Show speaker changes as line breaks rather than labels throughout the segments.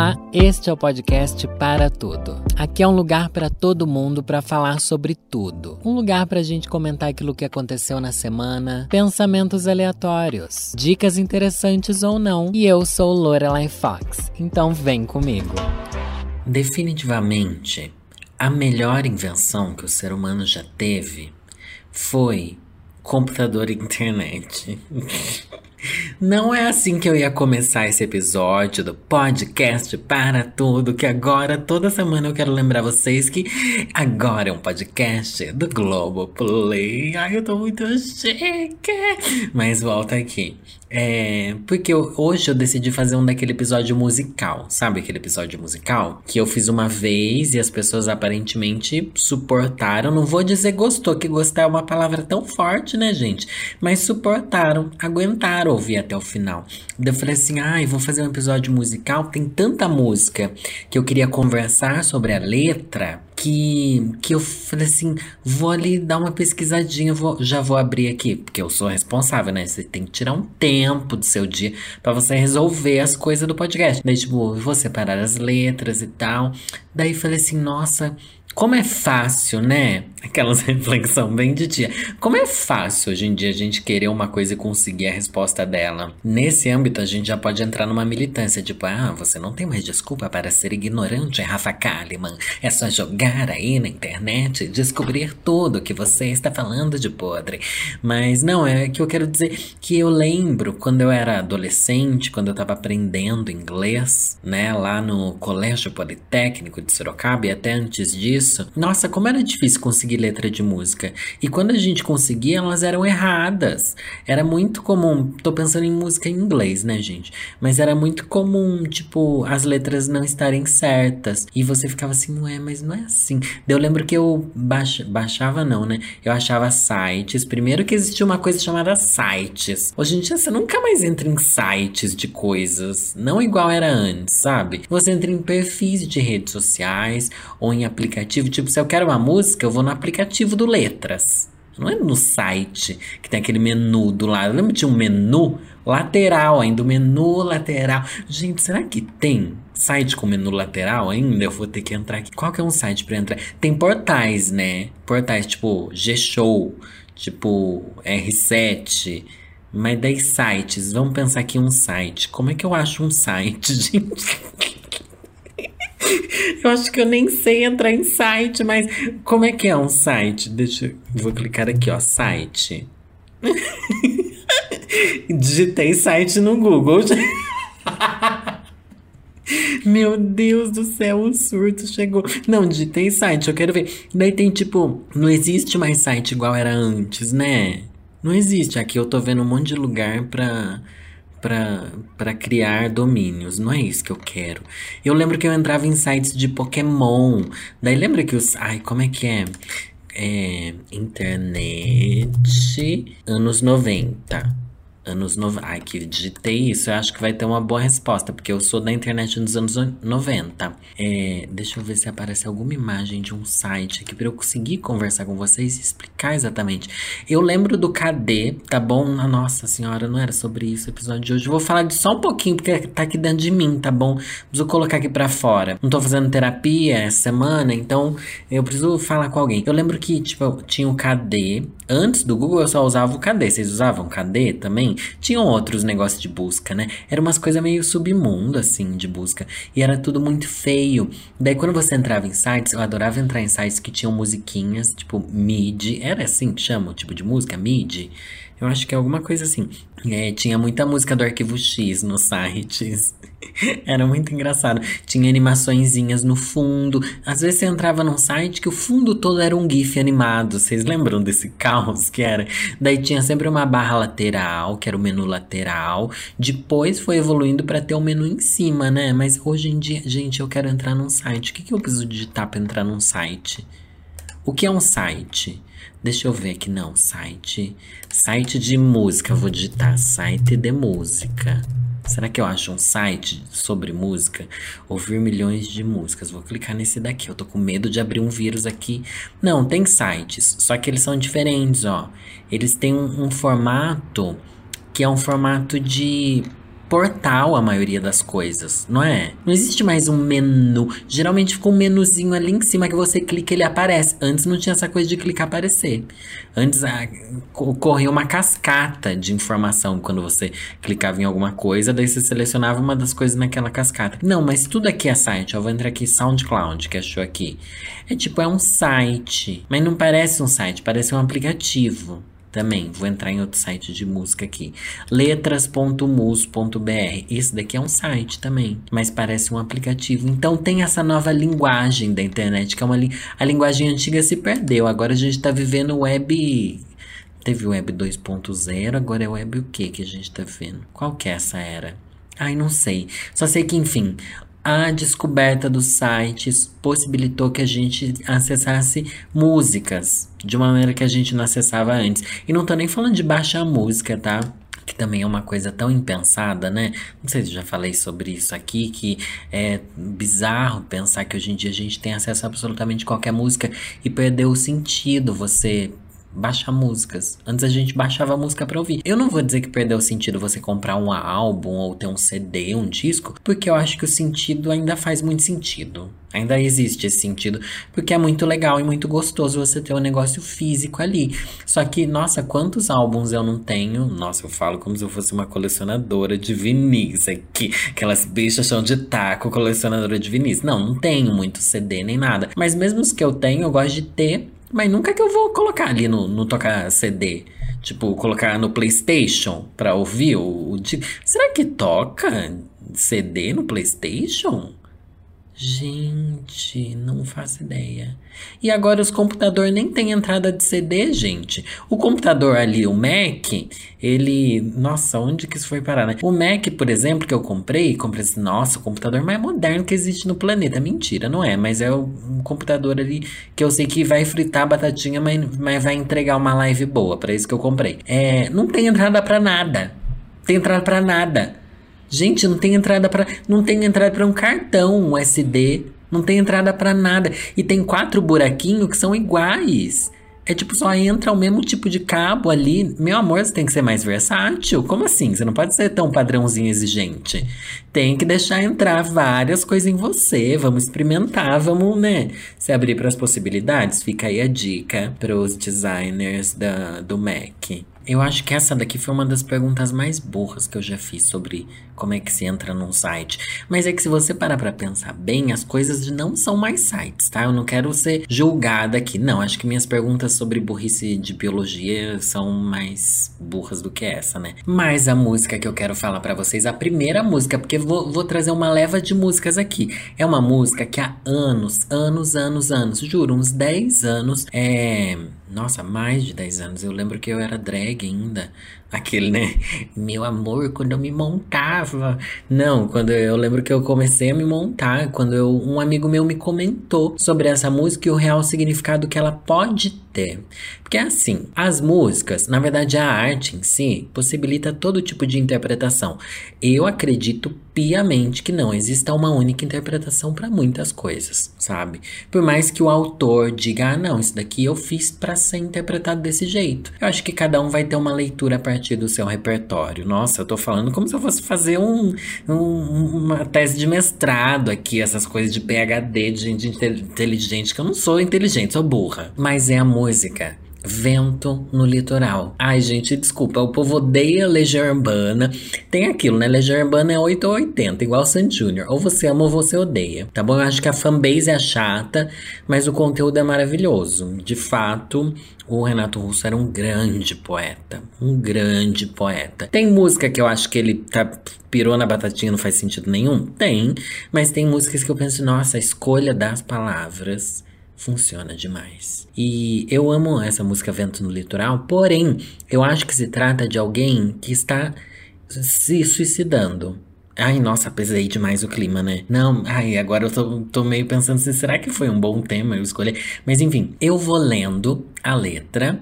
Olá, este é o podcast Para Tudo. Aqui é um lugar para todo mundo para falar sobre tudo. Um lugar para a gente comentar aquilo que aconteceu na semana, pensamentos aleatórios, dicas interessantes ou não. E eu sou Lorelai Fox, então vem comigo.
Definitivamente, a melhor invenção que o ser humano já teve foi computador e internet. Não é assim que eu ia começar esse episódio do podcast para tudo, que agora, toda semana eu quero lembrar vocês que agora é um podcast do Globo Play. Ai, eu tô muito chique! Mas volta aqui. É, porque eu, hoje eu decidi fazer um daquele episódio musical, sabe aquele episódio musical? Que eu fiz uma vez e as pessoas aparentemente suportaram. Não vou dizer gostou, que gostar é uma palavra tão forte, né, gente? Mas suportaram, aguentaram ouvir até o final. Eu falei assim: ai, ah, vou fazer um episódio musical. Tem tanta música que eu queria conversar sobre a letra que, que eu falei assim, vou ali dar uma pesquisadinha, vou, já vou abrir aqui, porque eu sou responsável, né? Você tem que tirar um tempo do seu dia para você resolver as coisas do podcast. Daí, tipo, vou separar as letras e tal. Daí falei assim, nossa, como é fácil, né? Aquelas reflexão bem de tia. Como é fácil hoje em dia a gente querer uma coisa e conseguir a resposta dela. Nesse âmbito, a gente já pode entrar numa militância, tipo, ah, você não tem mais desculpa para ser ignorante, Rafa Kalimann. É só jogar aí na internet e descobrir tudo que você está falando de podre. Mas não, é que eu quero dizer que eu lembro quando eu era adolescente, quando eu estava aprendendo inglês, né, lá no Colégio Politécnico de Sorocaba e até antes disso isso. Nossa, como era difícil conseguir letra de música. E quando a gente conseguia, elas eram erradas. Era muito comum. Tô pensando em música em inglês, né, gente? Mas era muito comum, tipo, as letras não estarem certas. E você ficava assim, não é, mas não é assim. Eu lembro que eu baixa, baixava, não, né? Eu achava sites. Primeiro que existia uma coisa chamada sites. Hoje em dia você nunca mais entra em sites de coisas. Não igual era antes, sabe? Você entra em perfis de redes sociais ou em aplicativos aplicativo. Tipo, se eu quero uma música, eu vou no aplicativo do Letras. Não é no site que tem aquele menu do lado. Lembra tinha um menu lateral ainda? O menu lateral. Gente, será que tem site com menu lateral ainda? Eu vou ter que entrar aqui. Qual que é um site para entrar? Tem portais, né? Portais tipo G-Show, tipo R7. Mas daí sites, vamos pensar aqui um site. Como é que eu acho um site, gente? Eu acho que eu nem sei entrar em site, mas como é que é um site? Deixa eu. Vou clicar aqui, ó. Site. Digitei site no Google. Meu Deus do céu, o surto chegou. Não, digitei site, eu quero ver. Daí tem tipo, não existe mais site igual era antes, né? Não existe. Aqui eu tô vendo um monte de lugar pra para criar domínios. Não é isso que eu quero. Eu lembro que eu entrava em sites de Pokémon. Daí lembra que os. Ai, como é que é? É. Internet. Anos 90 anos 90. Ai, que digitei isso, eu acho que vai ter uma boa resposta, porque eu sou da internet nos anos 90. É, deixa eu ver se aparece alguma imagem de um site aqui para eu conseguir conversar com vocês e explicar exatamente. Eu lembro do KD, tá bom? Nossa senhora, não era sobre isso o episódio de hoje. Eu vou falar de só um pouquinho, porque tá aqui dentro de mim, tá bom? Preciso colocar aqui para fora. Não tô fazendo terapia essa semana, então eu preciso falar com alguém. Eu lembro que, tipo, tinha o KD. Antes do Google eu só usava o KD. Vocês usavam KD também? Tinham outros negócios de busca, né? Era umas coisas meio submundo, assim, de busca. E era tudo muito feio. Daí, quando você entrava em sites, eu adorava entrar em sites que tinham musiquinhas, tipo MIDI. Era assim que chama o tipo de música? MIDI? Eu acho que é alguma coisa assim. É, tinha muita música do Arquivo X nos sites. Era muito engraçado. Tinha animaçõezinhas no fundo. Às vezes você entrava num site que o fundo todo era um GIF animado. Vocês lembram desse caos que era? Daí tinha sempre uma barra lateral, que era o menu lateral. Depois foi evoluindo para ter o menu em cima, né? Mas hoje em dia, gente, eu quero entrar num site. O que, que eu preciso digitar para entrar num site? O que é um site? Deixa eu ver aqui, não. Site. Site de música. Vou digitar site de música. Será que eu acho um site sobre música? Ouvir milhões de músicas. Vou clicar nesse daqui. Eu tô com medo de abrir um vírus aqui. Não, tem sites. Só que eles são diferentes, ó. Eles têm um, um formato que é um formato de portal a maioria das coisas, não é? Não existe mais um menu. Geralmente fica um menuzinho ali em cima que você clica e ele aparece. Antes não tinha essa coisa de clicar aparecer. Antes ah, corria uma cascata de informação quando você clicava em alguma coisa, daí você selecionava uma das coisas naquela cascata. Não, mas tudo aqui é site. Eu vou entrar aqui SoundCloud, que achou aqui. É tipo, é um site. Mas não parece um site, parece um aplicativo também. Vou entrar em outro site de música aqui. letras.mus.br. Esse daqui é um site também, mas parece um aplicativo. Então tem essa nova linguagem da internet, que é uma li a linguagem antiga se perdeu. Agora a gente está vivendo web Teve web 2.0, agora é web o que que a gente tá vendo? Qual que é essa era? Ai, não sei. Só sei que, enfim, a descoberta dos sites possibilitou que a gente acessasse músicas de uma maneira que a gente não acessava antes. E não tô nem falando de baixar música, tá? Que também é uma coisa tão impensada, né? Não sei se já falei sobre isso aqui, que é bizarro pensar que hoje em dia a gente tem acesso a absolutamente qualquer música e perdeu o sentido você baixar músicas. Antes a gente baixava música para ouvir. Eu não vou dizer que perdeu o sentido você comprar um álbum ou ter um CD, um disco, porque eu acho que o sentido ainda faz muito sentido. Ainda existe esse sentido, porque é muito legal e muito gostoso você ter um negócio físico ali. Só que, nossa, quantos álbuns eu não tenho? Nossa, eu falo como se eu fosse uma colecionadora de vinis aqui. Aquelas bichas chão de taco, colecionadora de vinis. Não, não tenho muito CD nem nada. Mas mesmo os que eu tenho, eu gosto de ter mas nunca que eu vou colocar ali no, no tocar CD. Tipo, colocar no PlayStation pra ouvir o, o. Será que toca CD no PlayStation? Gente, não faço ideia. E agora os computadores nem tem entrada de CD, gente. O computador ali, o Mac, ele. Nossa, onde que isso foi parar, né? O Mac, por exemplo, que eu comprei, comprei assim, nossa, o computador mais moderno que existe no planeta. Mentira, não é? Mas é um computador ali que eu sei que vai fritar batatinha, mas, mas vai entregar uma live boa. para isso que eu comprei. É, não tem entrada para nada. Tem entrada para nada. Gente, não tem entrada para não tem entrada para um cartão SD, não tem entrada para nada e tem quatro buraquinhos que são iguais. É tipo, só entra o mesmo tipo de cabo ali. Meu amor, você tem que ser mais versátil. Como assim? Você não pode ser tão padrãozinho exigente. Tem que deixar entrar várias coisas em você. Vamos experimentar, vamos, né? Se abrir para as possibilidades. Fica aí a dica para os designers da, do Mac. Eu acho que essa daqui foi uma das perguntas mais burras que eu já fiz sobre como é que se entra num site. Mas é que se você parar pra pensar bem, as coisas não são mais sites, tá? Eu não quero ser julgada aqui. Não, acho que minhas perguntas sobre burrice de biologia são mais burras do que essa, né? Mas a música que eu quero falar para vocês, a primeira música, porque vou, vou trazer uma leva de músicas aqui. É uma música que há anos, anos, anos, anos, juro, uns 10 anos, é nossa, mais de 10 anos. Eu lembro que eu era drag ainda. Aquele, né? Meu amor, quando eu me montava. Não, quando eu, eu lembro que eu comecei a me montar, quando eu, um amigo meu me comentou sobre essa música e o real significado que ela pode ter. Porque assim, as músicas, na verdade a arte em si, possibilita todo tipo de interpretação. Eu acredito piamente que não exista uma única interpretação para muitas coisas, sabe? Por mais que o autor diga, ah, não, isso daqui eu fiz para ser interpretado desse jeito. Eu acho que cada um vai ter uma leitura a partir do seu repertório. Nossa, eu tô falando como se eu fosse fazer um, um uma tese de mestrado aqui, essas coisas de PhD, de gente inteligente, que eu não sou inteligente, sou burra. Mas é a música Vento no litoral. Ai, gente, desculpa, o povo odeia Legião Urbana. Tem aquilo, né? Legião Urbana é 8 ou 80, igual Sandy Júnior. Ou você ama ou você odeia, tá bom? Eu acho que a fanbase é chata, mas o conteúdo é maravilhoso. De fato, o Renato Russo era um grande poeta. Um grande poeta. Tem música que eu acho que ele tá, pirou na batatinha, não faz sentido nenhum? Tem. Mas tem músicas que eu penso, nossa, a escolha das palavras funciona demais. E eu amo essa música Vento no Litoral, porém, eu acho que se trata de alguém que está se suicidando. Ai, nossa, pesei demais o clima, né? Não, ai, agora eu tô, tô meio pensando se será que foi um bom tema eu escolher. Mas enfim, eu vou lendo a letra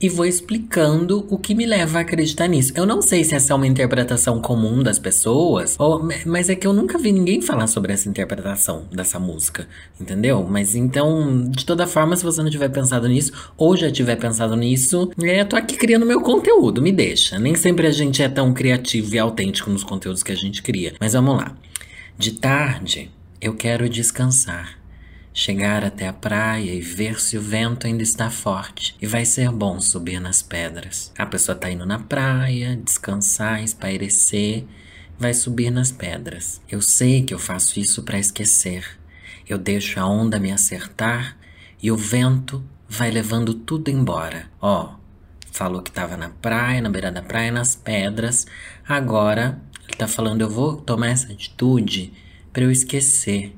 e vou explicando o que me leva a acreditar nisso. Eu não sei se essa é uma interpretação comum das pessoas, ou, mas é que eu nunca vi ninguém falar sobre essa interpretação dessa música, entendeu? Mas então, de toda forma, se você não tiver pensado nisso, ou já tiver pensado nisso, é, eu tô aqui criando meu conteúdo, me deixa. Nem sempre a gente é tão criativo e autêntico nos conteúdos que a gente cria. Mas vamos lá. De tarde, eu quero descansar chegar até a praia e ver se o vento ainda está forte e vai ser bom subir nas pedras. A pessoa está indo na praia, descansar, espairecer, vai subir nas pedras. Eu sei que eu faço isso para esquecer. Eu deixo a onda me acertar e o vento vai levando tudo embora. Ó, oh, falou que estava na praia, na beira da praia, nas pedras. Agora ele está falando eu vou tomar essa atitude para eu esquecer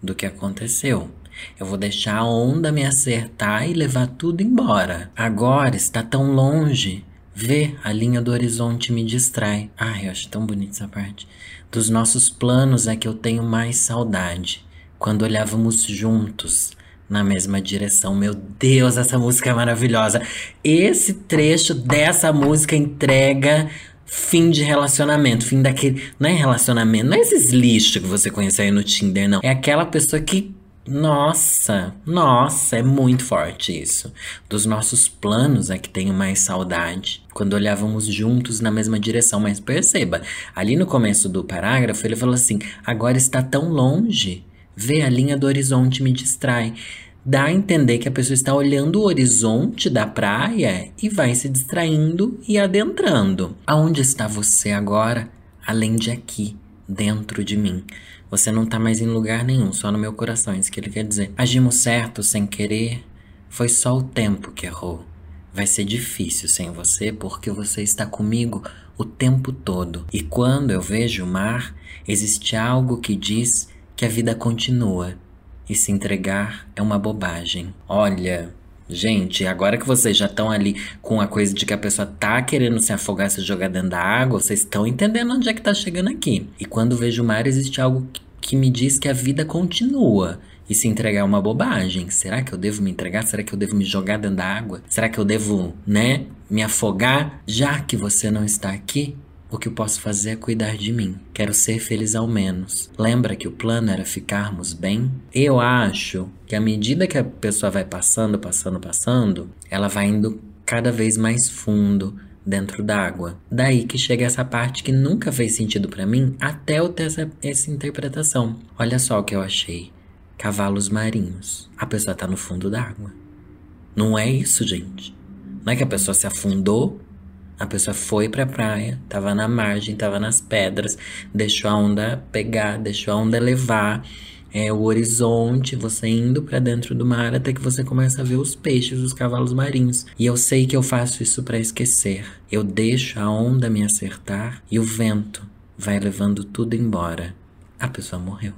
do que aconteceu. Eu vou deixar a onda me acertar e levar tudo embora. Agora está tão longe. Ver a linha do horizonte me distrai. Ai, eu acho tão bonita essa parte. Dos nossos planos é que eu tenho mais saudade. Quando olhávamos juntos na mesma direção. Meu Deus, essa música é maravilhosa. Esse trecho dessa música entrega fim de relacionamento, fim daquele. Não é relacionamento, não é esses lixos que você conhece aí no Tinder, não. É aquela pessoa que nossa, nossa, é muito forte isso. Dos nossos planos é que tenho mais saudade. Quando olhávamos juntos na mesma direção, mas perceba, ali no começo do parágrafo ele falou assim: agora está tão longe, ver a linha do horizonte me distrai. Dá a entender que a pessoa está olhando o horizonte da praia e vai se distraindo e adentrando. Aonde está você agora, além de aqui, dentro de mim? Você não tá mais em lugar nenhum, só no meu coração, é isso que ele quer dizer. Agimos certo sem querer, foi só o tempo que errou. Vai ser difícil sem você porque você está comigo o tempo todo. E quando eu vejo o mar, existe algo que diz que a vida continua. E se entregar é uma bobagem. Olha, Gente, agora que vocês já estão ali com a coisa de que a pessoa tá querendo se afogar, se jogar dentro da água, vocês estão entendendo onde é que tá chegando aqui. E quando vejo o mar, existe algo que me diz que a vida continua. E se entregar é uma bobagem. Será que eu devo me entregar? Será que eu devo me jogar dentro da água? Será que eu devo, né, me afogar? Já que você não está aqui, o que eu posso fazer é cuidar de mim. Quero ser feliz ao menos. Lembra que o plano era ficarmos bem? Eu acho que à medida que a pessoa vai passando, passando, passando, ela vai indo cada vez mais fundo dentro d'água. Daí que chega essa parte que nunca fez sentido para mim até eu ter essa, essa interpretação. Olha só o que eu achei. Cavalos marinhos. A pessoa tá no fundo d'água. Não é isso, gente. Não é que a pessoa se afundou a pessoa foi pra praia, tava na margem, tava nas pedras, deixou a onda pegar, deixou a onda levar. É, o horizonte, você indo para dentro do mar até que você começa a ver os peixes, os cavalos marinhos. E eu sei que eu faço isso para esquecer. Eu deixo a onda me acertar e o vento vai levando tudo embora. A pessoa morreu.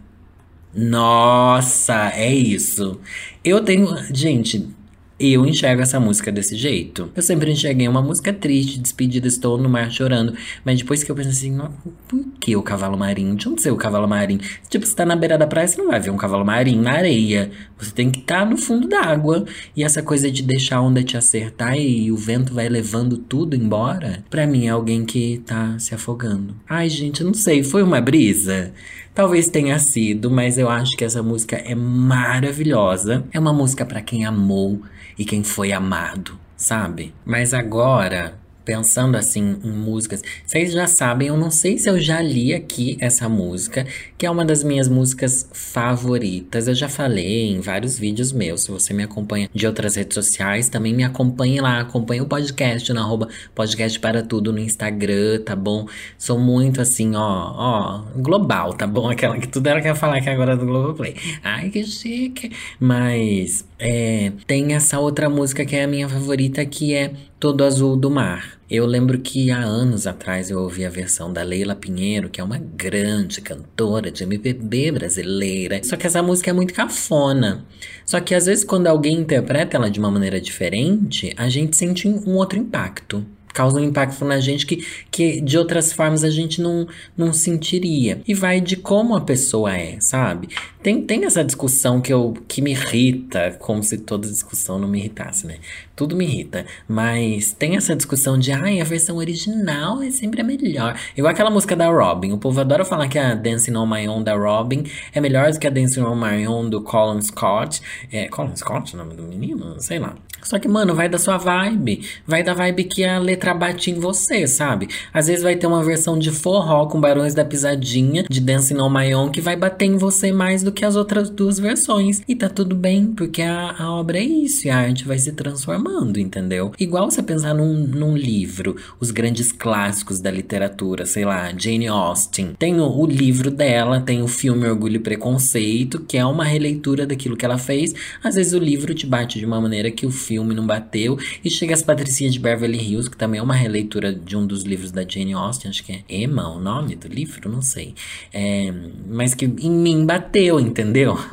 Nossa, é isso. Eu tenho. Gente, eu enxergo essa música desse jeito. Eu sempre enxerguei uma música triste, despedida, estou no mar chorando. Mas depois que eu pensei assim, por que o cavalo marinho? De onde sei o cavalo marinho? Tipo, você tá na beira da praia, você não vai ver um cavalo marinho na areia. Você tem que estar tá no fundo da água. E essa coisa de deixar a onda te acertar e o vento vai levando tudo embora, pra mim é alguém que tá se afogando. Ai, gente, eu não sei, foi uma brisa? Talvez tenha sido, mas eu acho que essa música é maravilhosa. É uma música para quem amou e quem foi amado, sabe? Mas agora pensando assim em músicas, vocês já sabem, eu não sei se eu já li aqui essa música, que é uma das minhas músicas favoritas. Eu já falei em vários vídeos meus. Se você me acompanha de outras redes sociais, também me acompanhe lá, acompanhe o podcast na arroba podcast para tudo no Instagram, tá bom? Sou muito assim, ó, ó, global, tá bom? Aquela que tudo ela quer falar que agora é do Globoplay. Ai, que chique. Mas é, tem essa outra música que é a minha favorita, que é Todo Azul do Mar. Eu lembro que há anos atrás eu ouvi a versão da Leila Pinheiro, que é uma grande cantora de MPB brasileira. Só que essa música é muito cafona. Só que às vezes quando alguém interpreta ela de uma maneira diferente, a gente sente um outro impacto. Causa um impacto na gente que, que de outras formas a gente não, não sentiria. E vai de como a pessoa é, sabe? Tem, tem essa discussão que, eu, que me irrita, como se toda discussão não me irritasse, né? Tudo me irrita. Mas tem essa discussão de, ai, a versão original é sempre a melhor. Igual aquela música da Robin. O povo adora falar que a Dancing on My Own da Robin é melhor do que a Dancing on My Own do Colin Scott. É, Colin Scott o nome do menino? Sei lá. Só que, mano, vai da sua vibe. Vai da vibe que a letra bate em você, sabe? Às vezes vai ter uma versão de forró com Barões da Pisadinha, de Dancing on My Own, que vai bater em você mais do que as outras duas versões. E tá tudo bem, porque a, a obra é isso, e a arte vai se transformando, entendeu? Igual você pensar num, num livro, os grandes clássicos da literatura, sei lá, Jane Austen. Tem o, o livro dela, tem o filme Orgulho e Preconceito, que é uma releitura daquilo que ela fez. Às vezes o livro te bate de uma maneira que o filme não bateu. E chega as Patricinhas de Beverly Hills, que também é uma releitura de um dos livros da Jane Austen, acho que é Emma o nome do livro, não sei. É, mas que em mim bateu, entendeu?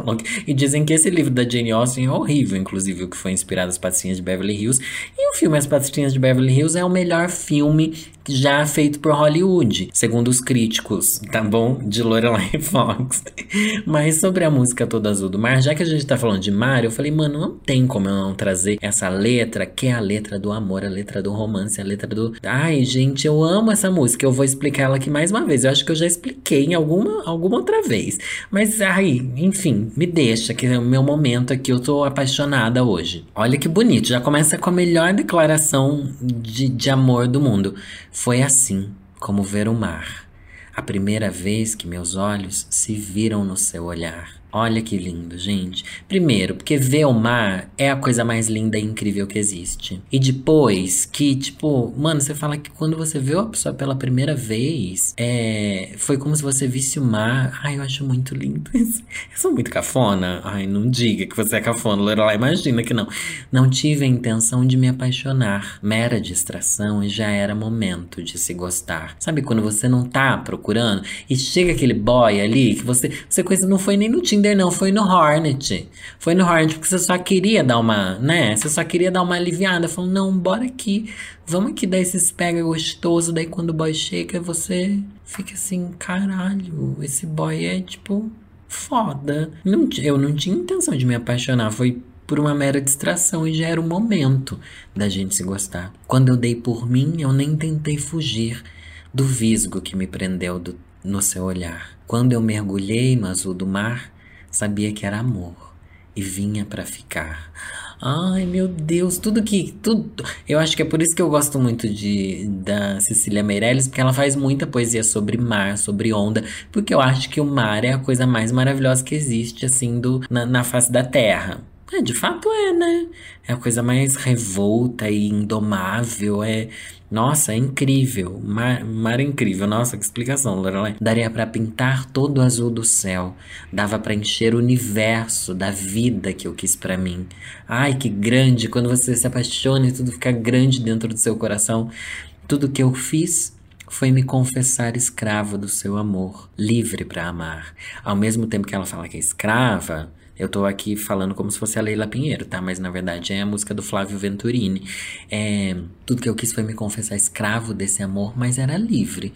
E dizem que esse livro da Jane Austen é horrível, inclusive, o que foi inspirado nas Patricinhas de Beverly Hills. E o filme As Patricinhas de Beverly Hills é o melhor filme já feito por Hollywood, segundo os críticos, tá bom? De Lorelai Fox. Mas sobre a música Toda Azul do Mar, já que a gente tá falando de mar, eu falei, mano, não tem como eu não trazer essa letra, que é a letra do amor, a letra do romance, a letra do. Ai, gente, eu amo essa música. Eu vou explicar ela aqui mais uma vez. Eu acho que eu já expliquei em alguma, alguma outra vez. Mas, ai, enfim, me deixa, que é o meu momento aqui. Eu tô apaixonada hoje. Olha que bonito. Já começa com a melhor declaração de, de amor do mundo. Foi assim como ver o mar, a primeira vez que meus olhos se viram no seu olhar. Olha que lindo, gente. Primeiro, porque ver o mar é a coisa mais linda e incrível que existe. E depois, que, tipo, mano, você fala que quando você vê a pessoa pela primeira vez, é, foi como se você visse o mar. Ai, eu acho muito lindo isso. Eu sou muito cafona. Ai, não diga que você é cafona, Lorelai, imagina que não. Não tive a intenção de me apaixonar. Mera distração e já era momento de se gostar. Sabe quando você não tá procurando e chega aquele boy ali que você, você coisa não foi nem no Tinder Tinder não, foi no Hornet. Foi no Hornet porque você só queria dar uma, né? Você só queria dar uma aliviada. Falou, não, bora aqui. Vamos aqui dar esses pega gostoso. Daí quando o boy chega, você fica assim, caralho, esse boy é tipo foda. Não, eu não tinha intenção de me apaixonar. Foi por uma mera distração e já era o momento da gente se gostar. Quando eu dei por mim, eu nem tentei fugir do visgo que me prendeu do, no seu olhar. Quando eu mergulhei no azul do mar, sabia que era amor e vinha para ficar. Ai, meu Deus, tudo que. Tudo. Eu acho que é por isso que eu gosto muito de da Cecília Meirelles, porque ela faz muita poesia sobre mar, sobre onda, porque eu acho que o mar é a coisa mais maravilhosa que existe, assim, do, na, na face da terra. É, de fato é, né? É a coisa mais revolta e indomável. É. Nossa, é incrível. Mar, mar é incrível. Nossa, que explicação, Lorelai. Daria para pintar todo o azul do céu. Dava para encher o universo da vida que eu quis para mim. Ai, que grande. Quando você se apaixona e tudo fica grande dentro do seu coração. Tudo que eu fiz foi me confessar escravo do seu amor, livre para amar. Ao mesmo tempo que ela fala que é escrava, eu tô aqui falando como se fosse a Leila Pinheiro, tá? Mas na verdade é a música do Flávio Venturini. É, tudo que eu quis foi me confessar escravo desse amor, mas era livre.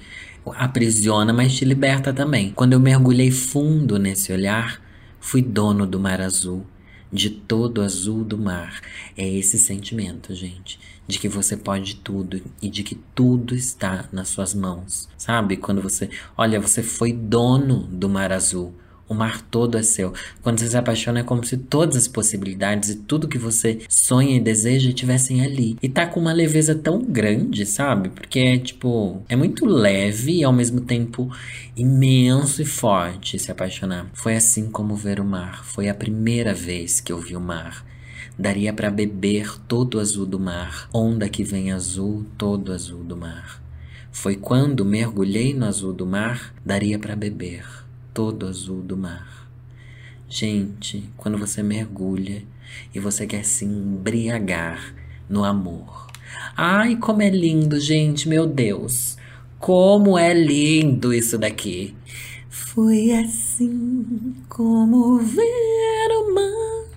Aprisiona, mas te liberta também. Quando eu mergulhei fundo nesse olhar, fui dono do mar azul, de todo o azul do mar. É esse sentimento, gente, de que você pode tudo e de que tudo está nas suas mãos. Sabe? Quando você, olha, você foi dono do mar azul o mar todo é seu. Quando você se apaixona, é como se todas as possibilidades e tudo que você sonha e deseja estivessem ali. E tá com uma leveza tão grande, sabe? Porque é tipo, é muito leve e ao mesmo tempo imenso e forte se apaixonar. Foi assim como ver o mar. Foi a primeira vez que eu vi o mar. Daria para beber todo o azul do mar, onda que vem azul, todo azul do mar. Foi quando mergulhei no azul do mar, daria para beber todo azul do mar. Gente, quando você mergulha e você quer se embriagar no amor. Ai, como é lindo, gente, meu Deus. Como é lindo isso daqui. Foi assim como ver o mar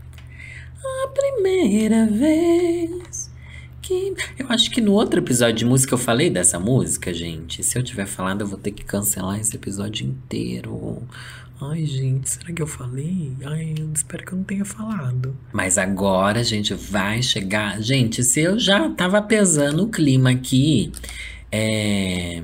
a primeira vez que. Eu acho que no outro episódio de música eu falei dessa música, gente. Se eu tiver falado, eu vou ter que cancelar esse episódio inteiro. Ai, gente, será que eu falei? Ai, eu espero que eu não tenha falado. Mas agora gente vai chegar. Gente, se eu já tava pesando o clima aqui, é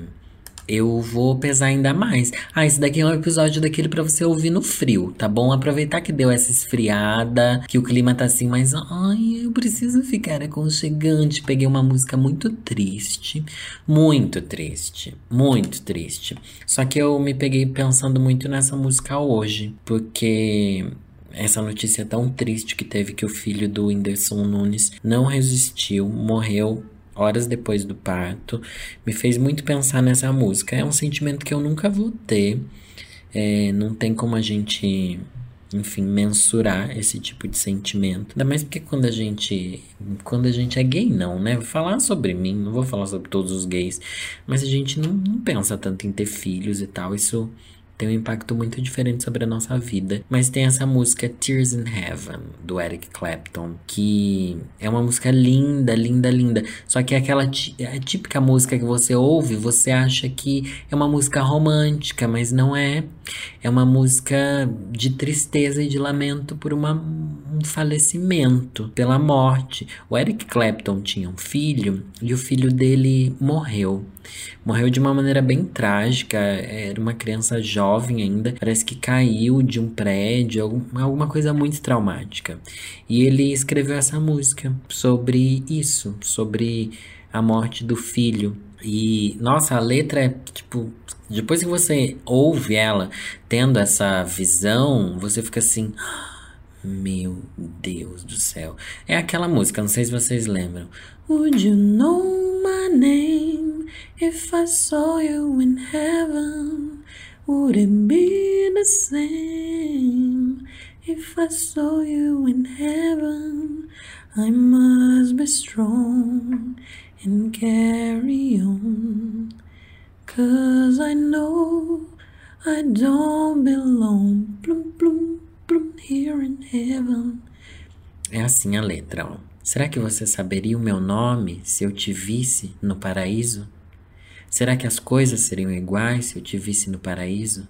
eu vou pesar ainda mais. Ah, esse daqui é um episódio daquele para você ouvir no frio, tá bom? Aproveitar que deu essa esfriada, que o clima tá assim, mas ai, eu preciso ficar aconchegante. Peguei uma música muito triste, muito triste, muito triste. Só que eu me peguei pensando muito nessa música hoje, porque essa notícia tão triste que teve que o filho do Whindersson Nunes não resistiu, morreu horas depois do parto, me fez muito pensar nessa música. É um sentimento que eu nunca vou ter. É, não tem como a gente, enfim, mensurar esse tipo de sentimento. Ainda mais porque quando a gente. Quando a gente é gay, não, né? Vou falar sobre mim, não vou falar sobre todos os gays. Mas a gente não, não pensa tanto em ter filhos e tal. Isso tem um impacto muito diferente sobre a nossa vida. Mas tem essa música Tears in Heaven, do Eric Clapton, que é uma música linda, linda, linda. Só que é aquela é típica música que você ouve, você acha que é uma música romântica, mas não é. É uma música de tristeza e de lamento por uma, um falecimento, pela morte. O Eric Clapton tinha um filho e o filho dele morreu. Morreu de uma maneira bem trágica, era uma criança jovem ainda, parece que caiu de um prédio, alguma coisa muito traumática. E ele escreveu essa música sobre isso, sobre a morte do filho. E nossa, a letra é tipo, depois que você ouve ela tendo essa visão, você fica assim, meu Deus do céu. É aquela música, não sei se vocês lembram. Would you know my name if I saw you in heaven? Would it be the same if I saw you in heaven? I must be strong and carry on. Cause I know I don't belong. Plum, plum, plum, here in heaven. É assim a letra, ó. Será que você saberia o meu nome se eu te visse no paraíso? Será que as coisas seriam iguais se eu te visse no paraíso?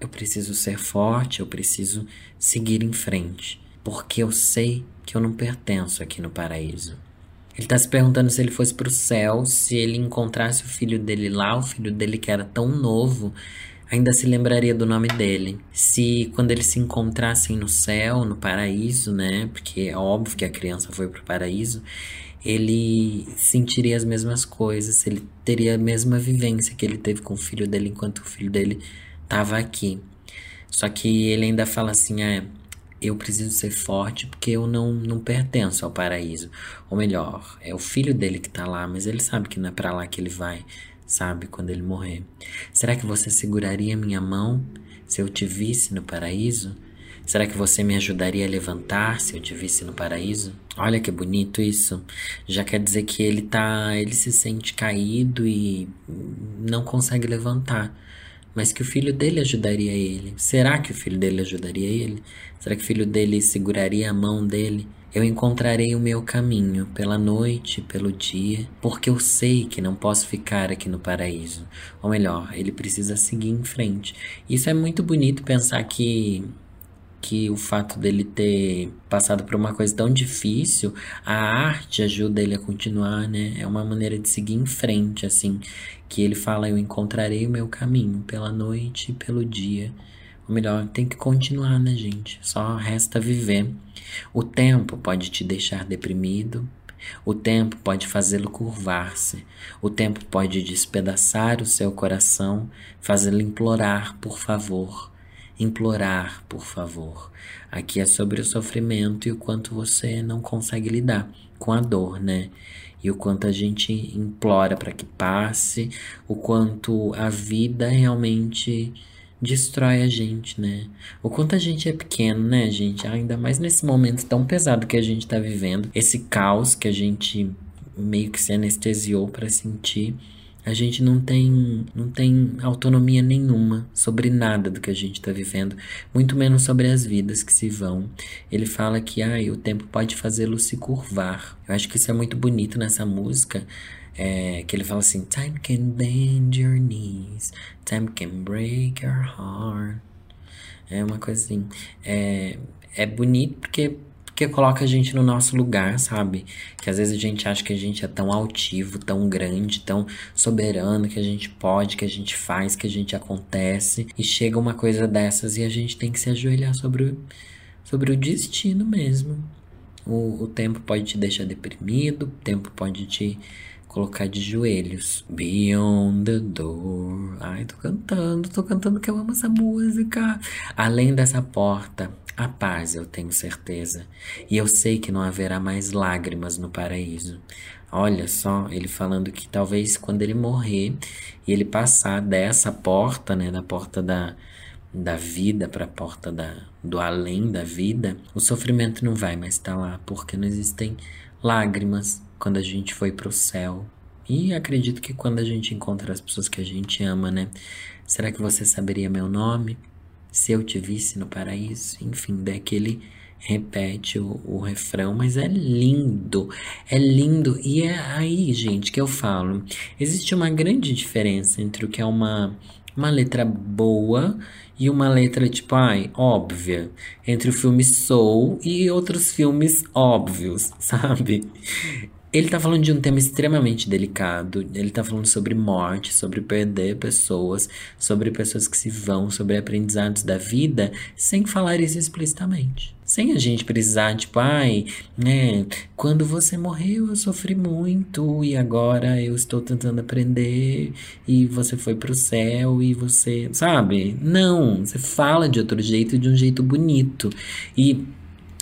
Eu preciso ser forte, eu preciso seguir em frente, porque eu sei que eu não pertenço aqui no paraíso. Ele está se perguntando se ele fosse para o céu, se ele encontrasse o filho dele lá, o filho dele que era tão novo, ainda se lembraria do nome dele. Se quando eles se encontrassem no céu, no paraíso, né? Porque é óbvio que a criança foi para o paraíso, ele sentiria as mesmas coisas, ele teria a mesma vivência que ele teve com o filho dele enquanto o filho dele estava aqui. Só que ele ainda fala assim: é, eu preciso ser forte porque eu não, não pertenço ao paraíso. Ou melhor, é o filho dele que está lá, mas ele sabe que não é para lá que ele vai sabe, quando ele morrer. Será que você seguraria minha mão se eu te visse no paraíso? Será que você me ajudaria a levantar se eu te visse no paraíso? Olha que bonito isso. Já quer dizer que ele tá, ele se sente caído e não consegue levantar, mas que o filho dele ajudaria ele. Será que o filho dele ajudaria ele? Será que o filho dele seguraria a mão dele? Eu encontrarei o meu caminho pela noite, pelo dia, porque eu sei que não posso ficar aqui no paraíso. Ou melhor, ele precisa seguir em frente. Isso é muito bonito pensar que que o fato dele ter passado por uma coisa tão difícil, a arte ajuda ele a continuar, né? É uma maneira de seguir em frente, assim, que ele fala: Eu encontrarei o meu caminho pela noite e pelo dia. Ou melhor, tem que continuar, né, gente? Só resta viver. O tempo pode te deixar deprimido, o tempo pode fazê-lo curvar-se, o tempo pode despedaçar o seu coração, fazê-lo implorar por favor. Implorar por favor. Aqui é sobre o sofrimento e o quanto você não consegue lidar com a dor, né? E o quanto a gente implora para que passe, o quanto a vida realmente destrói a gente, né? O quanto a gente é pequeno, né, gente? Ainda mais nesse momento tão pesado que a gente tá vivendo, esse caos que a gente meio que se anestesiou para sentir. A gente não tem, não tem autonomia nenhuma sobre nada do que a gente está vivendo, muito menos sobre as vidas que se vão. Ele fala que ah, o tempo pode fazê-lo se curvar. Eu acho que isso é muito bonito nessa música. É, que ele fala assim: Time can bend your knees, time can break your heart. É uma coisa assim. É, é bonito porque porque coloca a gente no nosso lugar, sabe? Que às vezes a gente acha que a gente é tão altivo, tão grande, tão soberano, que a gente pode, que a gente faz, que a gente acontece. E chega uma coisa dessas e a gente tem que se ajoelhar sobre o, sobre o destino mesmo. O, o tempo pode te deixar deprimido, o tempo pode te colocar de joelhos. Beyond the door. Ai, tô cantando, tô cantando que eu amo essa música. Além dessa porta, a paz, eu tenho certeza. E eu sei que não haverá mais lágrimas no paraíso. Olha só, ele falando que talvez quando ele morrer e ele passar dessa porta, né, da porta da, da vida para a porta da, do além da vida, o sofrimento não vai mais estar tá lá, porque não existem lágrimas quando a gente foi para o céu. E acredito que quando a gente encontra as pessoas que a gente ama, né? Será que você saberia meu nome? Se eu te visse no paraíso, enfim, daquele repete o, o, refrão, mas é lindo, é lindo. E é aí, gente, que eu falo. Existe uma grande diferença entre o que é uma, uma letra boa e uma letra tipo, ai, óbvia. Entre o filme Soul e outros filmes óbvios, sabe? Ele tá falando de um tema extremamente delicado. Ele tá falando sobre morte, sobre perder pessoas, sobre pessoas que se vão, sobre aprendizados da vida, sem falar isso explicitamente. Sem a gente precisar, tipo, ai, né, quando você morreu eu sofri muito e agora eu estou tentando aprender e você foi pro céu e você, sabe? Não, você fala de outro jeito, de um jeito bonito. E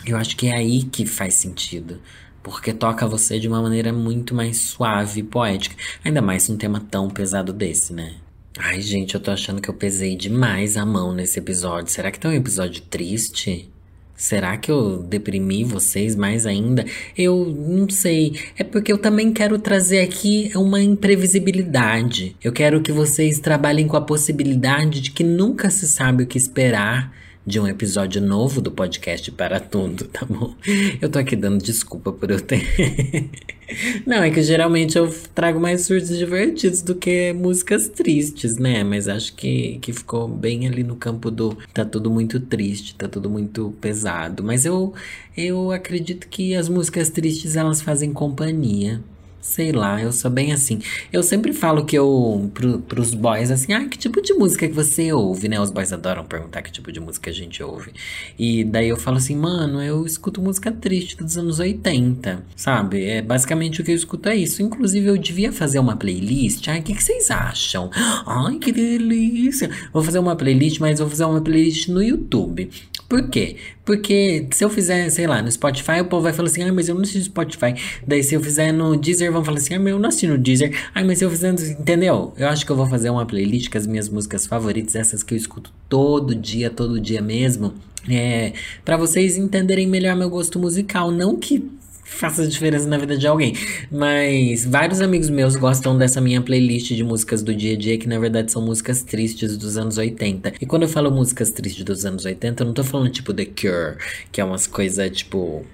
eu acho que é aí que faz sentido porque toca você de uma maneira muito mais suave e poética. Ainda mais num tema tão pesado desse, né? Ai, gente, eu tô achando que eu pesei demais a mão nesse episódio. Será que tá um episódio triste? Será que eu deprimi vocês mais ainda? Eu não sei. É porque eu também quero trazer aqui uma imprevisibilidade. Eu quero que vocês trabalhem com a possibilidade de que nunca se sabe o que esperar de um episódio novo do podcast Para Tudo, tá bom? Eu tô aqui dando desculpa por eu ter. Não, é que geralmente eu trago mais surtos divertidos do que músicas tristes, né? Mas acho que, que ficou bem ali no campo do tá tudo muito triste, tá tudo muito pesado. Mas eu, eu acredito que as músicas tristes elas fazem companhia. Sei lá, eu sou bem assim. Eu sempre falo que eu, pro, pros boys, assim, ah, que tipo de música que você ouve, né? Os boys adoram perguntar que tipo de música a gente ouve. E daí eu falo assim, mano, eu escuto música triste dos anos 80, sabe? É basicamente o que eu escuto é isso. Inclusive, eu devia fazer uma playlist. Ai, o que, que vocês acham? Ai, que delícia! Vou fazer uma playlist, mas vou fazer uma playlist no YouTube. Por quê? Porque se eu fizer, sei lá, no Spotify, o povo vai falar assim, ah, mas eu não assisto Spotify. Daí se eu fizer no Deezer, vão falar assim, ah, mas eu não assisto no Deezer. Ah, mas se eu fizer, entendeu? Eu acho que eu vou fazer uma playlist com as minhas músicas favoritas, essas que eu escuto todo dia, todo dia mesmo. É, para vocês entenderem melhor meu gosto musical, não que faça diferença na vida de alguém. Mas vários amigos meus gostam dessa minha playlist de músicas do dia a dia, que na verdade são músicas tristes dos anos 80. E quando eu falo músicas tristes dos anos 80, eu não tô falando tipo The Cure, que é umas coisas tipo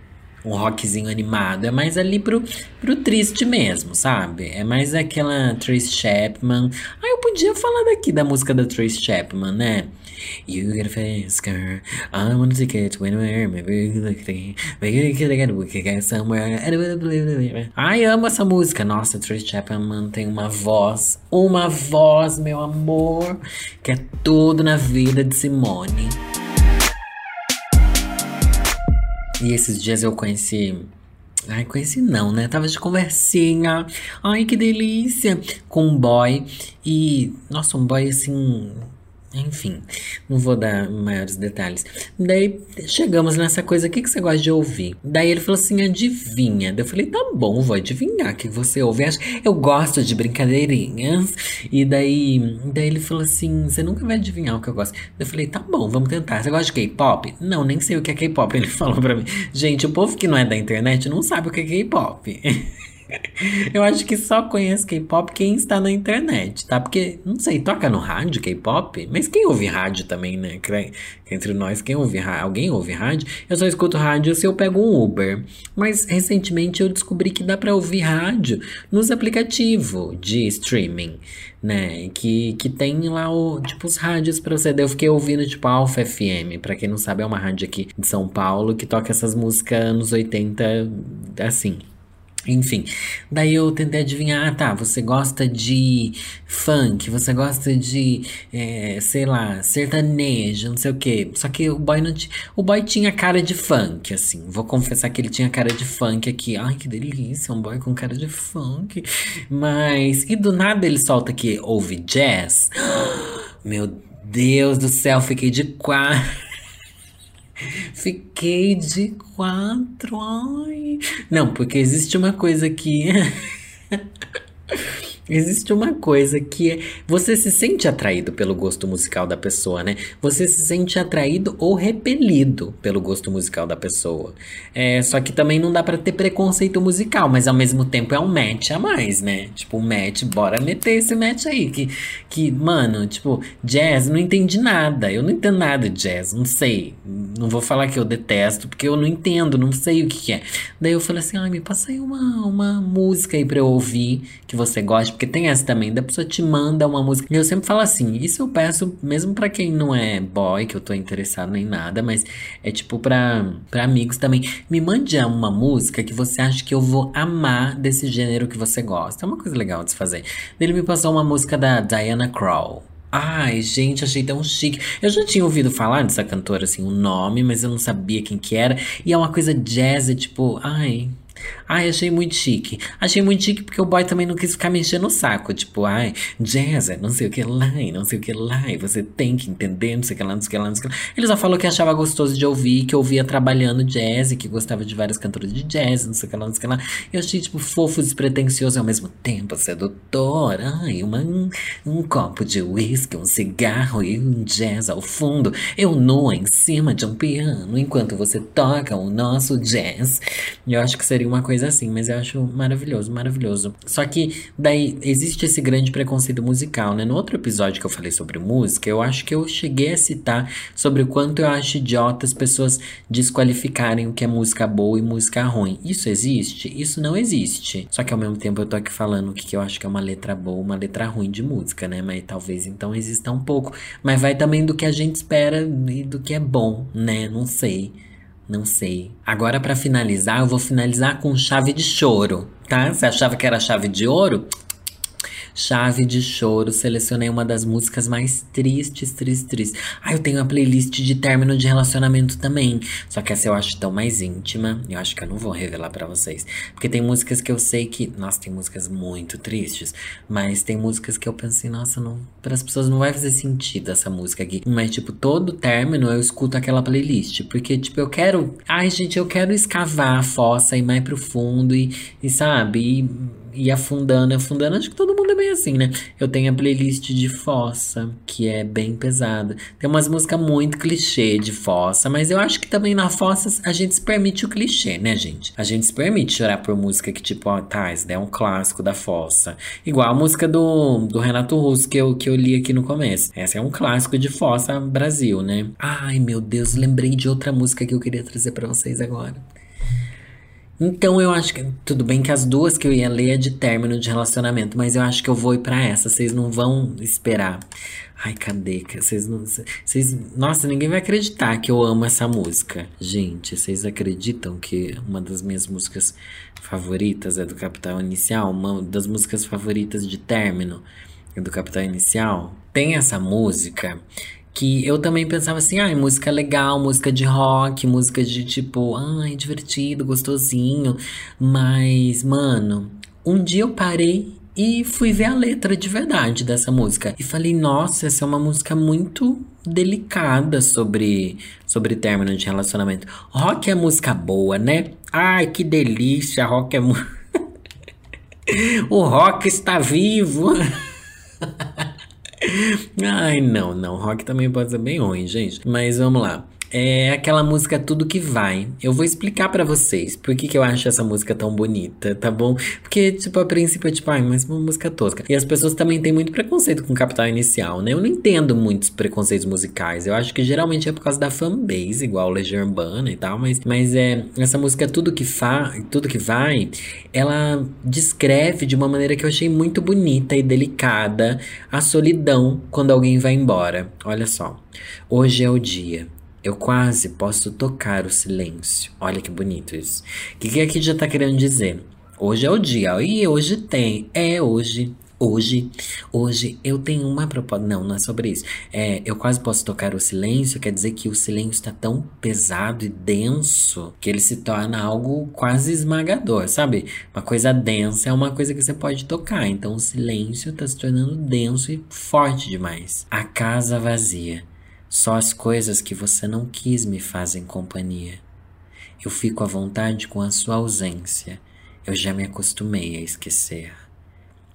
um rockzinho animado. É mais ali pro, pro triste mesmo, sabe? É mais aquela Trace Chapman. Ah, eu podia falar daqui da música da Trace Chapman, né? You get a face car. I want to get to. Maybe we can get somewhere. Ai, amo essa música. Nossa, Trace Chapman tem uma voz. Uma voz, meu amor. Que é tudo na vida de Simone. E esses dias eu conheci. Ai, conheci não, né? Tava de conversinha. Ai, que delícia! Com um boy. E, nossa, um boy assim enfim, não vou dar maiores detalhes. Daí chegamos nessa coisa, o que, que você gosta de ouvir? Daí ele falou assim: adivinha. Daí eu falei: tá bom, vou adivinhar que você ouve. Eu gosto de brincadeirinhas. E daí, daí ele falou assim: você nunca vai adivinhar o que eu gosto. Eu falei: tá bom, vamos tentar. Você gosta de K-pop? Não, nem sei o que é K-pop. Ele falou pra mim: gente, o povo que não é da internet não sabe o que é K-pop. Eu acho que só conhece K-pop quem está na internet, tá? Porque, não sei, toca no rádio K-pop? Mas quem ouve rádio também, né? Entre nós, quem ouve rádio? Alguém ouve rádio? Eu só escuto rádio se eu pego um Uber. Mas recentemente eu descobri que dá para ouvir rádio nos aplicativos de streaming, né? Que, que tem lá o, tipo, os rádios pra você. Eu fiquei ouvindo, tipo, Alpha FM. Pra quem não sabe, é uma rádio aqui de São Paulo que toca essas músicas anos 80, assim. Enfim, daí eu tentei adivinhar, ah tá, você gosta de funk, você gosta de, é, sei lá, sertanejo, não sei o quê. Só que o boy não o boy tinha cara de funk, assim. Vou confessar que ele tinha cara de funk aqui. Ai, que delícia, um boy com cara de funk. Mas, e do nada ele solta que ouve jazz. Meu Deus do céu, fiquei de quatro. Fiquei de quatro. Ai. Não, porque existe uma coisa que. Existe uma coisa que é. Você se sente atraído pelo gosto musical da pessoa, né? Você se sente atraído ou repelido pelo gosto musical da pessoa. É, só que também não dá para ter preconceito musical, mas ao mesmo tempo é um match a mais, né? Tipo, um match, bora meter esse match aí. Que, que mano, tipo, jazz, não entendi nada. Eu não entendo nada de jazz, não sei. Não vou falar que eu detesto, porque eu não entendo, não sei o que, que é. Daí eu falei assim: ai, me passa aí uma, uma música aí pra eu ouvir que você gosta porque tem essa também, da pessoa te manda uma música. E eu sempre falo assim, isso eu peço mesmo para quem não é boy, que eu tô interessado nem nada, mas é tipo pra, pra amigos também. Me mande uma música que você acha que eu vou amar desse gênero que você gosta. É uma coisa legal de se fazer. Ele me passou uma música da Diana Krall. Ai, gente, achei tão chique. Eu já tinha ouvido falar dessa cantora, assim, o nome, mas eu não sabia quem que era. E é uma coisa jazz, tipo, ai, Ai, achei muito chique. Achei muito chique porque o boy também não quis ficar mexendo no saco. Tipo, ai, jazz, não sei o que lá, e não sei o que lá, e você tem que entender, não sei o que lá, não sei o que lá, não sei o que lá. Ele só falou que achava gostoso de ouvir, que ouvia trabalhando jazz, e que gostava de várias cantoras de jazz, não sei o que lá, não sei o que lá. Eu achei, tipo, fofo, despretensioso ao mesmo tempo sedutor. Ai, uma, um, um copo de uísque, um cigarro e um jazz ao fundo. Eu nua em cima de um piano, enquanto você toca o nosso jazz. Eu acho que seria uma coisa assim, mas eu acho maravilhoso, maravilhoso. Só que daí existe esse grande preconceito musical, né? No outro episódio que eu falei sobre música, eu acho que eu cheguei a citar sobre o quanto eu acho idiota as pessoas desqualificarem o que é música boa e música ruim. Isso existe? Isso não existe. Só que ao mesmo tempo eu tô aqui falando o que eu acho que é uma letra boa, uma letra ruim de música, né? Mas talvez então exista um pouco. Mas vai também do que a gente espera e do que é bom, né? Não sei. Não sei. Agora, para finalizar, eu vou finalizar com chave de choro, tá? Você achava que era chave de ouro? Chave de Choro, selecionei uma das músicas mais tristes, tristes, tristes. Ah, eu tenho a playlist de término de relacionamento também. Só que essa eu acho tão mais íntima. Eu acho que eu não vou revelar para vocês. Porque tem músicas que eu sei que. Nossa, tem músicas muito tristes. Mas tem músicas que eu pensei, nossa, não. Para as pessoas não vai fazer sentido essa música aqui. Mas, tipo, todo término eu escuto aquela playlist. Porque, tipo, eu quero. Ai, gente, eu quero escavar a fossa e mais profundo e, e sabe? E e afundando, afundando. Acho que todo mundo é bem assim, né? Eu tenho a playlist de fossa, que é bem pesada. Tem umas músicas muito clichê de fossa, mas eu acho que também na fossa a gente se permite o clichê, né, gente? A gente se permite chorar por música que, tipo, ó, tá, isso daí é um clássico da fossa. Igual a música do, do Renato Russo que eu, que eu li aqui no começo. Essa é um clássico de fossa Brasil, né? Ai, meu Deus, lembrei de outra música que eu queria trazer para vocês agora. Então eu acho que. Tudo bem que as duas que eu ia ler é de término de relacionamento, mas eu acho que eu vou ir pra essa. Vocês não vão esperar. Ai, cadê? Vocês não. Vocês, nossa, ninguém vai acreditar que eu amo essa música. Gente, vocês acreditam que uma das minhas músicas favoritas é do Capital Inicial? Uma das músicas favoritas de término é do Capital Inicial? Tem essa música que eu também pensava assim, ai, ah, música legal, música de rock, música de tipo, ai, divertido, gostosinho. Mas, mano, um dia eu parei e fui ver a letra de verdade dessa música. E falei, nossa, essa é uma música muito delicada sobre, sobre término de relacionamento. Rock é música boa, né? Ai, que delícia, rock é. o rock está vivo. Ai, não, não. Rock também pode ser bem ruim, gente. Mas vamos lá. É aquela música Tudo Que Vai. Eu vou explicar para vocês por que, que eu acho essa música tão bonita, tá bom? Porque, tipo, a princípio é tipo, ai, mas uma música tosca. E as pessoas também têm muito preconceito com Capital Inicial, né? Eu não entendo muitos preconceitos musicais. Eu acho que geralmente é por causa da fanbase, igual Legião Urbana e tal, mas, mas é essa música Tudo Que Fa, Tudo Que Vai, ela descreve de uma maneira que eu achei muito bonita e delicada a solidão quando alguém vai embora. Olha só. Hoje é o dia eu quase posso tocar o silêncio. Olha que bonito isso. O que, que aqui já tá querendo dizer? Hoje é o dia. E hoje tem. É hoje. Hoje, hoje eu tenho uma proposta. Não, não é sobre isso. É, eu quase posso tocar o silêncio, quer dizer que o silêncio está tão pesado e denso que ele se torna algo quase esmagador, sabe? Uma coisa densa é uma coisa que você pode tocar. Então o silêncio está se tornando denso e forte demais. A casa vazia. Só as coisas que você não quis me fazem companhia. Eu fico à vontade com a sua ausência. Eu já me acostumei a esquecer.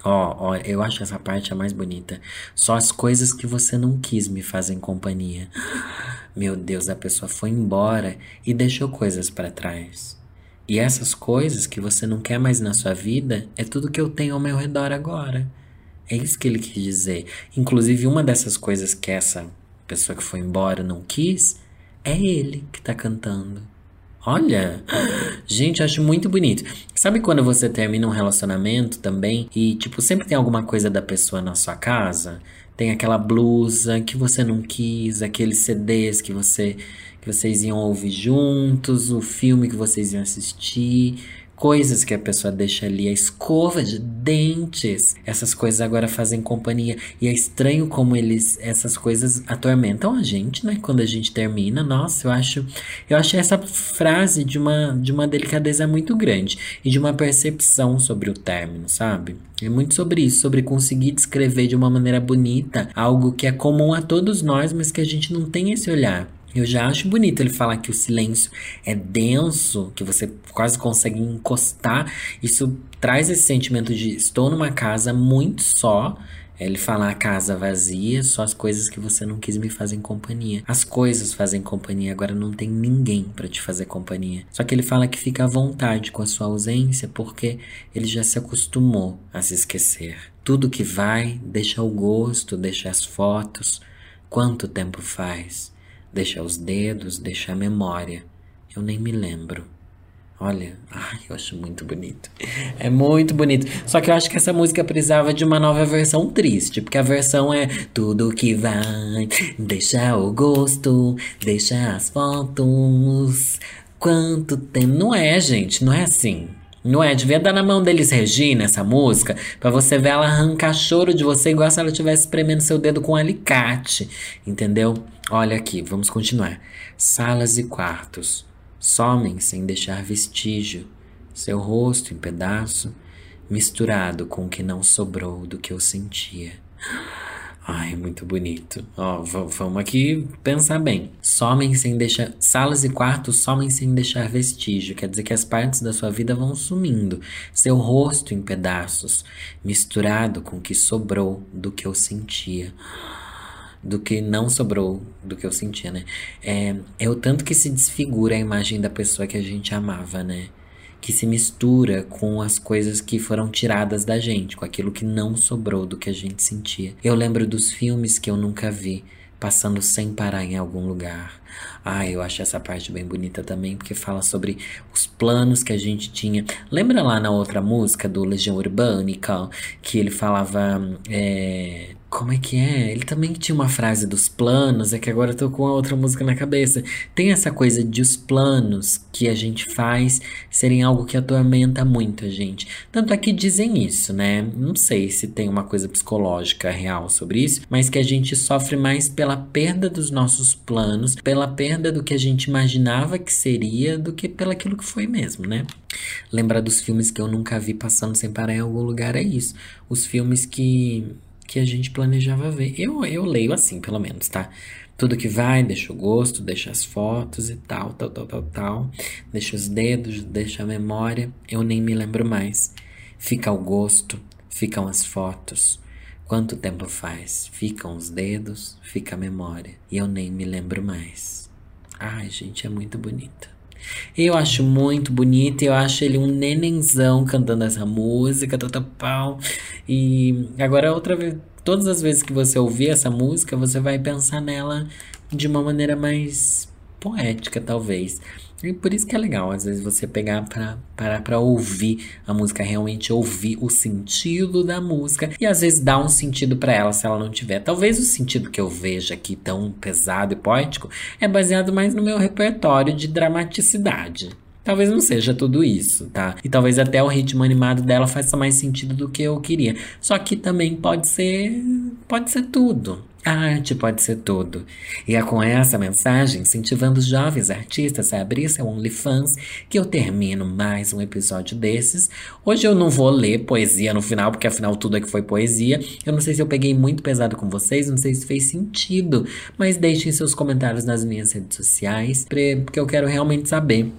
Ó, oh, oh, eu acho essa parte a mais bonita. Só as coisas que você não quis me fazem companhia. Meu Deus, a pessoa foi embora e deixou coisas para trás. E essas coisas que você não quer mais na sua vida é tudo que eu tenho ao meu redor agora. É isso que ele quis dizer. Inclusive, uma dessas coisas que essa pessoa que foi embora não quis, é ele que tá cantando. Olha, gente, acho muito bonito. Sabe quando você termina um relacionamento também e, tipo, sempre tem alguma coisa da pessoa na sua casa? Tem aquela blusa que você não quis, aqueles CDs que você que vocês iam ouvir juntos, o filme que vocês iam assistir coisas que a pessoa deixa ali, a escova de dentes, essas coisas agora fazem companhia. E é estranho como eles, essas coisas atormentam a gente, né? Quando a gente termina, nossa, eu acho, eu acho essa frase de uma, de uma delicadeza muito grande e de uma percepção sobre o término, sabe? É muito sobre isso, sobre conseguir descrever de uma maneira bonita algo que é comum a todos nós, mas que a gente não tem esse olhar. Eu já acho bonito ele falar que o silêncio é denso, que você quase consegue encostar. Isso traz esse sentimento de estou numa casa muito só. Ele fala a casa vazia, só as coisas que você não quis me fazer companhia. As coisas fazem companhia, agora não tem ninguém para te fazer companhia. Só que ele fala que fica à vontade com a sua ausência porque ele já se acostumou a se esquecer. Tudo que vai, deixa o gosto, deixa as fotos. Quanto tempo faz? Deixa os dedos, deixa a memória. Eu nem me lembro. Olha, ai, eu acho muito bonito. É muito bonito. Só que eu acho que essa música precisava de uma nova versão triste, porque a versão é tudo que vai, deixa o gosto, deixa as fotos. Quanto tempo. Não é, gente, não é assim. Não é? Devia dar na mão deles Regina essa música, para você ver ela arrancar choro de você igual se ela estivesse espremendo seu dedo com um alicate, entendeu? Olha aqui, vamos continuar. Salas e quartos somem sem deixar vestígio, seu rosto em pedaço, misturado com o que não sobrou do que eu sentia. Ai, muito bonito. Ó, vamos aqui pensar bem. Somem sem deixar. Salas e quartos somem sem deixar vestígio. Quer dizer que as partes da sua vida vão sumindo. Seu rosto em pedaços, misturado com o que sobrou do que eu sentia do que não sobrou do que eu sentia, né? É, é o tanto que se desfigura a imagem da pessoa que a gente amava, né? Que se mistura com as coisas que foram tiradas da gente, com aquilo que não sobrou do que a gente sentia. Eu lembro dos filmes que eu nunca vi, passando sem parar em algum lugar. Ah, eu acho essa parte bem bonita também, porque fala sobre os planos que a gente tinha. Lembra lá na outra música do Legião Urbânica, que ele falava. É, como é que é? Ele também tinha uma frase dos planos, é que agora eu tô com a outra música na cabeça. Tem essa coisa de os planos que a gente faz serem algo que atormenta muito a gente. Tanto é que dizem isso, né? Não sei se tem uma coisa psicológica real sobre isso, mas que a gente sofre mais pela perda dos nossos planos, pela perda do que a gente imaginava que seria, do que pelo aquilo que foi mesmo, né? Lembrar dos filmes que eu nunca vi passando sem parar em algum lugar é isso. Os filmes que que a gente planejava ver. Eu, eu leio assim, pelo menos, tá? Tudo que vai, deixa o gosto, deixa as fotos e tal, tal, tal, tal, tal. Deixa os dedos, deixa a memória. Eu nem me lembro mais. Fica o gosto, ficam as fotos. Quanto tempo faz? Ficam os dedos, fica a memória. E eu nem me lembro mais. Ai, gente, é muito bonita. Eu acho muito bonito, eu acho ele um nenenzão cantando essa música, tota pau. E agora outra vez, todas as vezes que você ouvir essa música, você vai pensar nela de uma maneira mais poética, talvez. E por isso que é legal, às vezes, você pegar para parar pra ouvir a música, realmente ouvir o sentido da música e às vezes dar um sentido para ela se ela não tiver. Talvez o sentido que eu veja aqui tão pesado e poético é baseado mais no meu repertório de dramaticidade. Talvez não seja tudo isso, tá? E talvez até o ritmo animado dela faça mais sentido do que eu queria. Só que também pode ser, pode ser tudo. A arte pode ser tudo. E é com essa mensagem, incentivando os jovens artistas a abrir seu OnlyFans, que eu termino mais um episódio desses. Hoje eu não vou ler poesia no final, porque afinal tudo aqui foi poesia. Eu não sei se eu peguei muito pesado com vocês, não sei se fez sentido, mas deixem seus comentários nas minhas redes sociais, porque eu quero realmente saber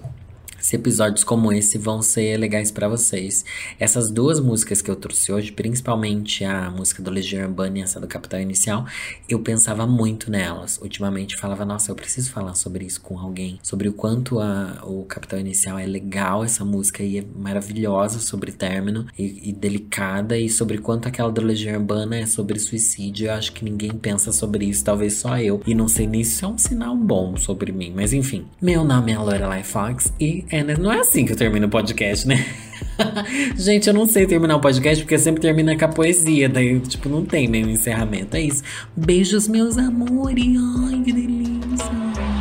se episódios como esse vão ser legais para vocês. Essas duas músicas que eu trouxe hoje, principalmente a música do Legião Urbana e essa do Capital Inicial, eu pensava muito nelas. Ultimamente falava, nossa, eu preciso falar sobre isso com alguém, sobre o quanto a, o Capital Inicial é legal, essa música aí é maravilhosa sobre término e, e delicada, e sobre quanto aquela do Legião Urbana é sobre suicídio. Eu acho que ninguém pensa sobre isso, talvez só eu. E não sei nem se é um sinal bom sobre mim, mas enfim. Meu nome é Lorelai Fox e é, né? Não é assim que eu termino o podcast, né? Gente, eu não sei terminar o podcast porque sempre termina com a poesia. Daí, tipo, não tem mesmo encerramento. É isso. Beijos, meus amores. Ai, que delícia.